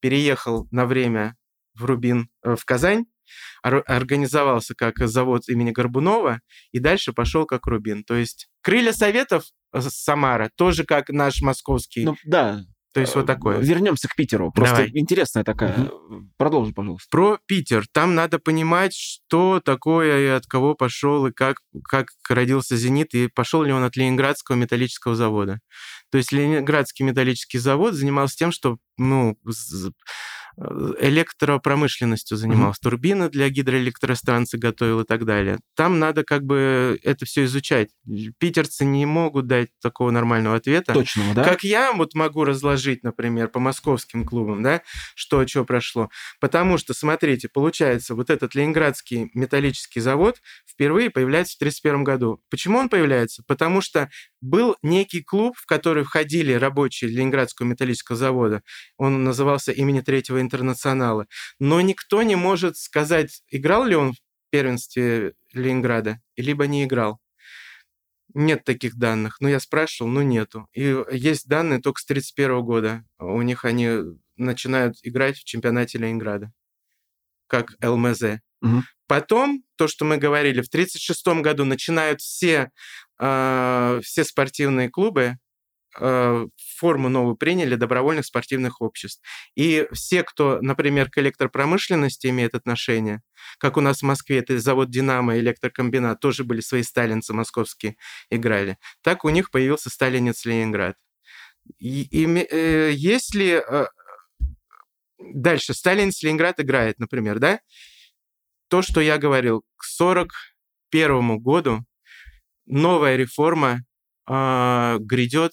Переехал на время в Рубин, э, в Казань, организовался как завод имени Горбунова и дальше пошел как Рубин. То есть крылья Советов э, Самара тоже как наш московский. Ну да. То есть вот э, такое. Вернемся к Питеру. Просто Давай. интересная такая. Угу. Продолжи, пожалуйста. Про Питер. Там надо понимать, что такое и от кого пошел, и как, как родился «Зенит», и пошел ли он от Ленинградского металлического завода. То есть Ленинградский металлический завод занимался тем, что ну, электропромышленностью занимался, mm-hmm. турбины для гидроэлектростанций готовил и так далее. Там надо как бы это все изучать. Питерцы не могут дать такого нормального ответа. Точного, да? Как я вот могу разложить, например, по московским клубам, да, что, что прошло. Потому что, смотрите, получается, вот этот Ленинградский металлический завод впервые появляется в 1931 году. Почему он появляется? Потому что был некий клуб, в который входили рабочие Ленинградского металлического завода. Он назывался имени Третьего интернационала. Но никто не может сказать, играл ли он в первенстве Ленинграда, либо не играл. Нет таких данных. Но я спрашивал, но нету. И есть данные только с 1931 года. У них они начинают играть в чемпионате Ленинграда, как ЛМЗ. Угу. Потом, то, что мы говорили, в 1936 году начинают все, э, все спортивные клубы э, форму новую приняли добровольных спортивных обществ. И все, кто, например, к электропромышленности имеет отношение, как у нас в Москве, это завод «Динамо», электрокомбинат, тоже были свои сталинцы московские играли, так у них появился сталинец Ленинград. И, и э, если... Э, дальше, сталинец Ленинград играет, например, да? То, что я говорил, к 41 году новая реформа э, грядет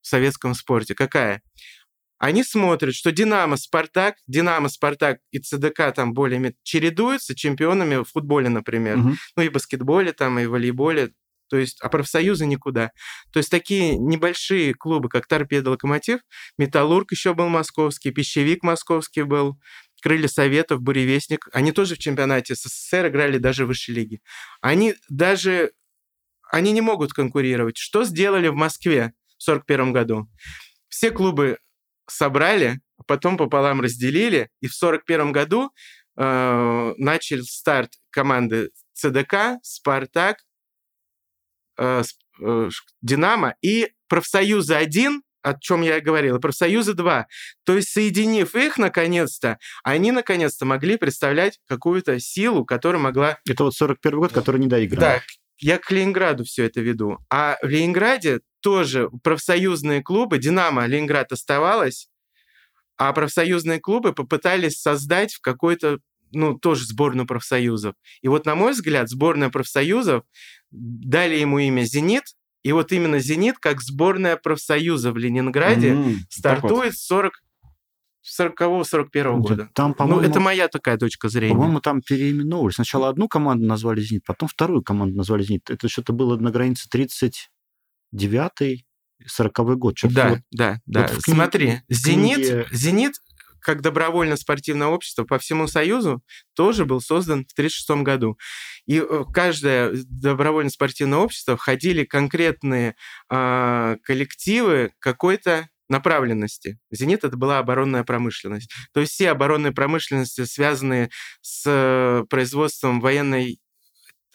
в советском спорте. Какая? Они смотрят, что Динамо, Спартак, Динамо, Спартак и ЦДК там более чередуются чемпионами в футболе, например. Угу. Ну и баскетболе там, и волейболе. То есть, а профсоюзы никуда. То есть такие небольшие клубы, как Торпедо, Локомотив, Металлург еще был московский, Пищевик московский был, Крылья Советов, Буревестник, они тоже в чемпионате СССР играли даже в высшей лиге. Они даже, они не могут конкурировать. Что сделали в Москве? 1941 году. Все клубы собрали, а потом пополам разделили, и в 1941 году э, начали старт команды ЦДК, Спартак, Динамо и профсоюза 1, о чем я и говорил, и профсоюза 2. То есть, соединив их, наконец-то, они, наконец-то, могли представлять какую-то силу, которая могла... Это вот 41 год, который не доиграл. Да, я к Ленинграду все это веду. А в Ленинграде тоже профсоюзные клубы, Динамо Ленинград оставалось, а профсоюзные клубы попытались создать в какой-то, ну, тоже сборную профсоюзов. И вот, на мой взгляд, сборная профсоюзов дали ему имя «Зенит», и вот именно «Зенит» как сборная профсоюза в Ленинграде mm-hmm. стартует с 40 40-41 года. Там, ну, по-моему, ну, это моя такая точка зрения. По-моему, там переименовывали. Сначала одну команду назвали «Зенит», потом вторую команду назвали «Зенит». Это что-то было на границе 39-й, 40-й год. Что-то да, вот, да, да. Вот книге, Смотри, «Зенит», книге... «Зенит» как добровольно-спортивное общество по всему Союзу тоже был создан в 1936 году. И э, каждое добровольно-спортивное общество входили конкретные э, коллективы какой-то направленности. «Зенит» — это была оборонная промышленность. То есть все оборонные промышленности, связанные с э, производством военной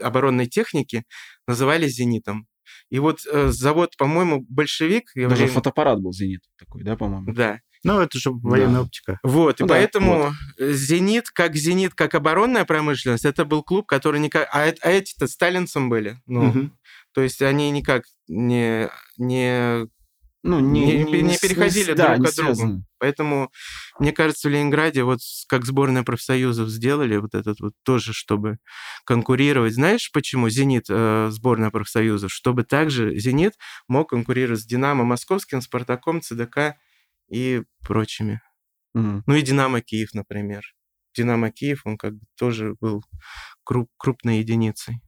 оборонной техники, назывались «Зенитом». И вот э, завод, по-моему, большевик... Даже время... фотоаппарат был «Зенит» такой, да, по-моему? Да. Ну, это же военная да. оптика. Вот, ну, и да, поэтому вот. «Зенит», как «Зенит», как оборонная промышленность, это был клуб, который никак... А, а эти-то сталинцам были. Ну, угу. То есть они никак не, не ну, не, не, не, не переходили да, друг не от друга. Поэтому, мне кажется, в Ленинграде вот как сборная профсоюзов сделали вот этот вот тоже, чтобы конкурировать. Знаешь, почему «Зенит» э, сборная профсоюзов? Чтобы также «Зенит» мог конкурировать с «Динамо» Московским, «Спартаком», «ЦДК» и прочими. Mm. Ну и «Динамо» Киев, например. «Динамо» Киев, он как бы тоже был круп, крупной единицей.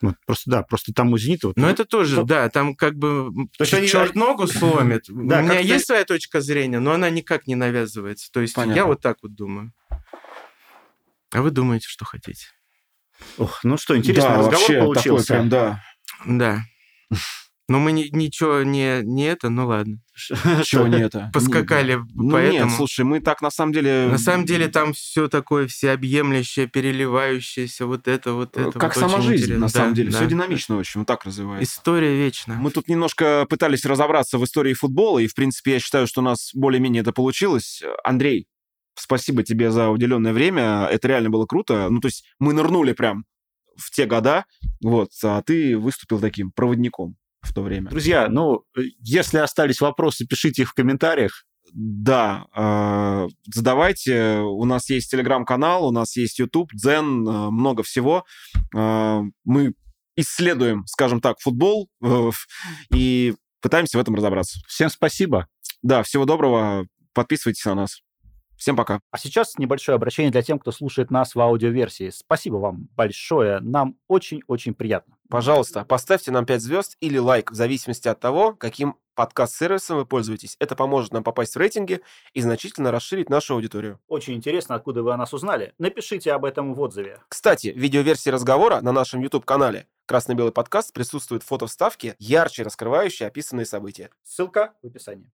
Вот, просто да, просто там у «Зенита». Вот, Но ну, это тоже, то... да, там как бы то есть черт они... ногу сломит. Да, у меня есть своя точка зрения, но она никак не навязывается. То есть Понятно. я вот так вот думаю. А вы думаете, что хотите? Ох, ну что, интересный да, разговор получился. Такой прям, да. Да. Но мы ни, ничего не, не это, ну ладно. Чего не это? Поскакали ну, поэтому. Нет, слушай, мы так на самом деле... На самом деле там все такое всеобъемлющее, переливающееся, вот это, вот это. Как вот сама жизнь, интересно. на самом деле. Да. Все динамично очень, вот так развивается. История вечна. Мы тут немножко пытались разобраться в истории футбола, и, в принципе, я считаю, что у нас более-менее это получилось. Андрей, спасибо тебе за уделенное время. Это реально было круто. Ну, то есть мы нырнули прям в те года, вот, а ты выступил таким проводником в то время. Друзья, ну, э, если остались вопросы, пишите их в комментариях. Да, э, задавайте. У нас есть телеграм-канал, у нас есть YouTube, Дзен, э, много всего. Э, мы исследуем, скажем так, футбол э, и пытаемся в этом разобраться. Всем спасибо. Да, всего доброго. Подписывайтесь на нас. Всем пока. А сейчас небольшое обращение для тех, кто слушает нас в аудиоверсии. Спасибо вам большое. Нам очень-очень приятно. Пожалуйста, поставьте нам 5 звезд или лайк в зависимости от того, каким подкаст-сервисом вы пользуетесь. Это поможет нам попасть в рейтинги и значительно расширить нашу аудиторию. Очень интересно, откуда вы о нас узнали. Напишите об этом в отзыве. Кстати, в видеоверсии разговора на нашем YouTube-канале «Красно-белый подкаст» присутствует фото вставки, ярче раскрывающие описанные события. Ссылка в описании.